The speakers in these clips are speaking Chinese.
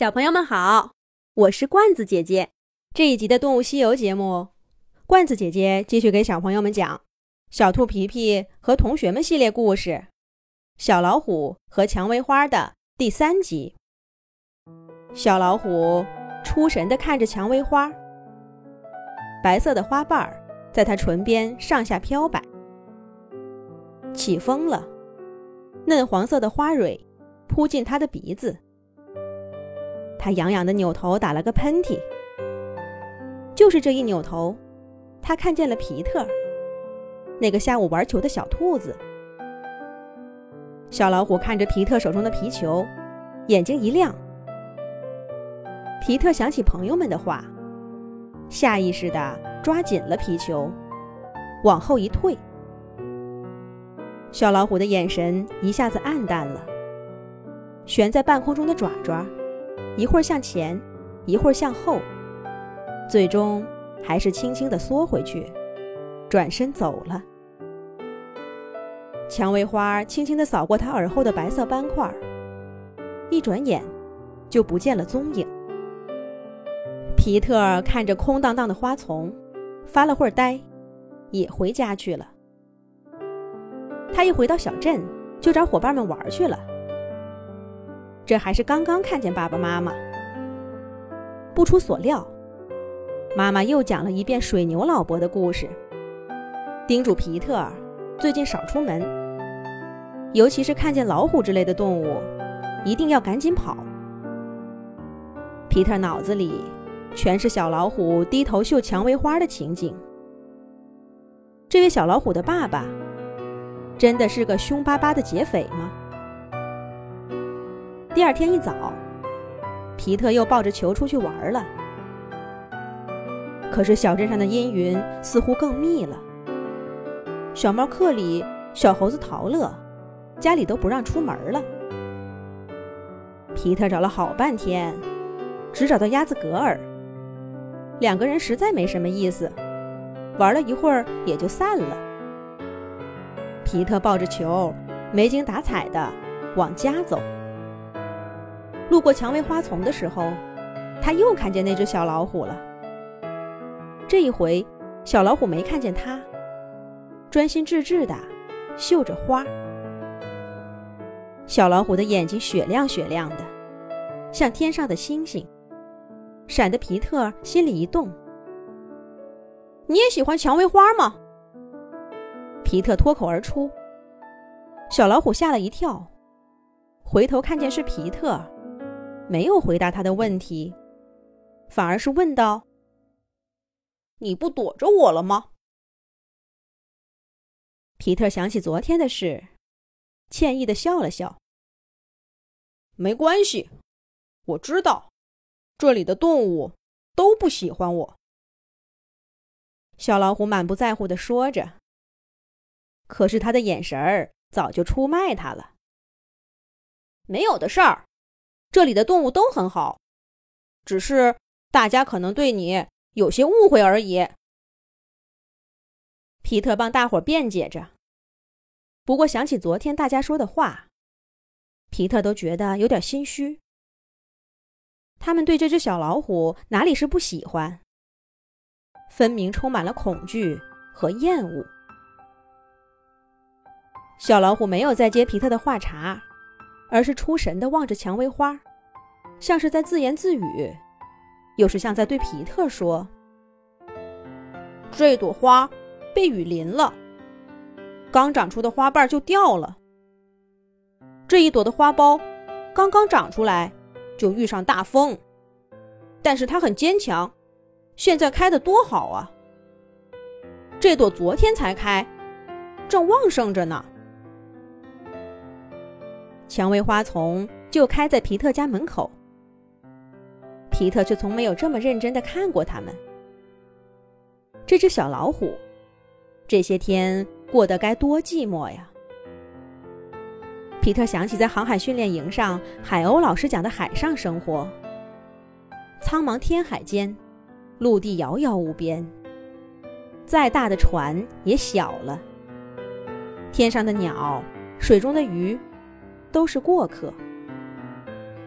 小朋友们好，我是罐子姐姐。这一集的《动物西游》节目，罐子姐姐继续给小朋友们讲《小兔皮皮和同学们》系列故事《小老虎和蔷薇花》的第三集。小老虎出神地看着蔷薇花，白色的花瓣儿在它唇边上下飘摆。起风了，嫩黄色的花蕊扑进它的鼻子。他痒痒的扭头，打了个喷嚏。就是这一扭头，他看见了皮特，那个下午玩球的小兔子。小老虎看着皮特手中的皮球，眼睛一亮。皮特想起朋友们的话，下意识地抓紧了皮球，往后一退。小老虎的眼神一下子暗淡了，悬在半空中的爪爪。一会儿向前，一会儿向后，最终还是轻轻地缩回去，转身走了。蔷薇花轻轻地扫过他耳后的白色斑块，一转眼就不见了踪影。皮特看着空荡荡的花丛，发了会儿呆，也回家去了。他一回到小镇，就找伙伴们玩去了。这还是刚刚看见爸爸妈妈。不出所料，妈妈又讲了一遍水牛老伯的故事，叮嘱皮特最近少出门，尤其是看见老虎之类的动物，一定要赶紧跑。皮特脑子里全是小老虎低头嗅蔷薇花的情景。这位小老虎的爸爸，真的是个凶巴巴的劫匪吗？第二天一早，皮特又抱着球出去玩了。可是小镇上的阴云似乎更密了。小猫克里、小猴子陶乐，家里都不让出门了。皮特找了好半天，只找到鸭子格尔。两个人实在没什么意思，玩了一会儿也就散了。皮特抱着球，没精打采的往家走。路过蔷薇花丛的时候，他又看见那只小老虎了。这一回，小老虎没看见他，专心致志地嗅着花。小老虎的眼睛雪亮雪亮的，像天上的星星，闪得皮特心里一动。你也喜欢蔷薇花吗？皮特脱口而出。小老虎吓了一跳，回头看见是皮特。没有回答他的问题，反而是问道：“你不躲着我了吗？”皮特想起昨天的事，歉意的笑了笑。“没关系，我知道，这里的动物都不喜欢我。”小老虎满不在乎的说着，可是他的眼神儿早就出卖他了。没有的事儿。这里的动物都很好，只是大家可能对你有些误会而已。皮特帮大伙辩解着，不过想起昨天大家说的话，皮特都觉得有点心虚。他们对这只小老虎哪里是不喜欢，分明充满了恐惧和厌恶。小老虎没有再接皮特的话茬。而是出神地望着蔷薇花，像是在自言自语，又是像在对皮特说：“这朵花被雨淋了，刚长出的花瓣就掉了。这一朵的花苞刚刚长出来就遇上大风，但是它很坚强，现在开得多好啊！这朵昨天才开，正旺盛着呢。”蔷薇花丛就开在皮特家门口，皮特却从没有这么认真的看过它们。这只小老虎，这些天过得该多寂寞呀！皮特想起在航海训练营上，海鸥老师讲的海上生活。苍茫天海间，陆地遥遥无边，再大的船也小了。天上的鸟，水中的鱼。都是过客。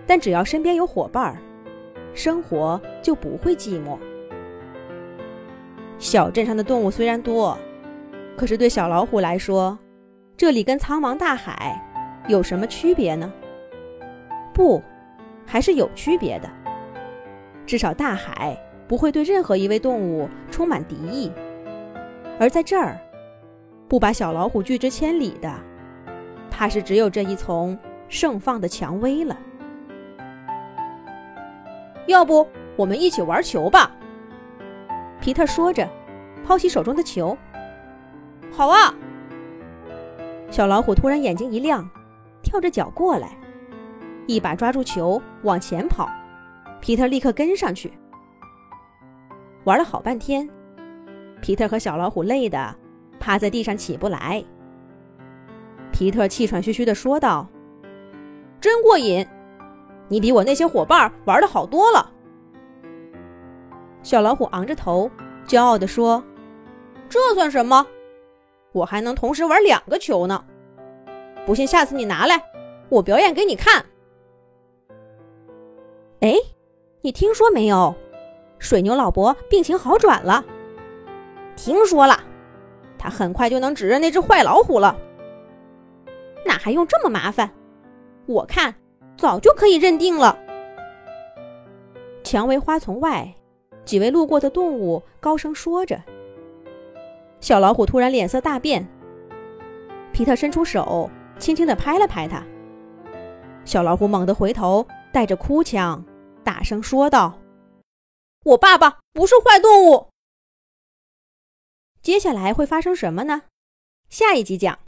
但只要身边有伙伴儿，生活就不会寂寞。小镇上的动物虽然多，可是对小老虎来说，这里跟苍茫大海有什么区别呢？不，还是有区别的。至少大海不会对任何一位动物充满敌意，而在这儿，不把小老虎拒之千里的，怕是只有这一丛盛放的蔷薇了。要不，我们一起玩球吧？皮特说着，抛起手中的球。好啊！小老虎突然眼睛一亮，跳着脚过来，一把抓住球往前跑。皮特立刻跟上去，玩了好半天。皮特和小老虎累得趴在地上起不来。皮特气喘吁吁地说道：“真过瘾，你比我那些伙伴玩的好多了。”小老虎昂着头，骄傲地说：“这算什么？我还能同时玩两个球呢！不信，下次你拿来，我表演给你看。”哎，你听说没有？水牛老伯病情好转了。听说了，他很快就能指认那只坏老虎了。哪还用这么麻烦？我看早就可以认定了。蔷薇花丛外。几位路过的动物高声说着。小老虎突然脸色大变。皮特伸出手，轻轻地拍了拍它。小老虎猛地回头，带着哭腔，大声说道：“我爸爸不是坏动物。”接下来会发生什么呢？下一集讲。